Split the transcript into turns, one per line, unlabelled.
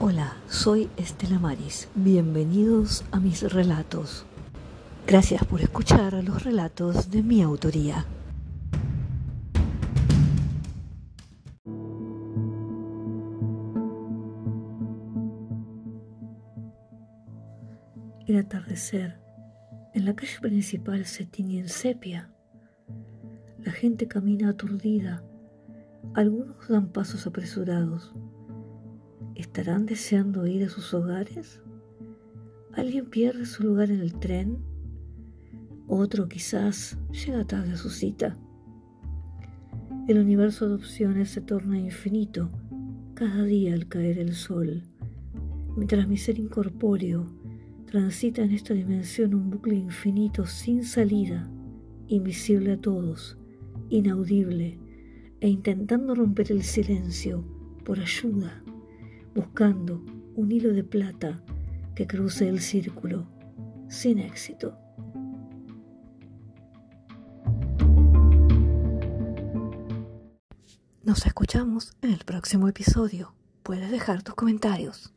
Hola, soy Estela Maris. Bienvenidos a mis relatos. Gracias por escuchar los relatos de mi autoría. El atardecer en la calle principal se tiñe en sepia. La gente camina aturdida. Algunos dan pasos apresurados. ¿Estarán deseando ir a sus hogares? ¿Alguien pierde su lugar en el tren? Otro quizás llega tarde a su cita. El universo de opciones se torna infinito cada día al caer el sol, mientras mi ser incorpóreo transita en esta dimensión un bucle infinito sin salida, invisible a todos, inaudible, e intentando romper el silencio por ayuda, buscando un hilo de plata que cruce el círculo, sin éxito. Nos escuchamos en el próximo episodio. Puedes dejar tus comentarios.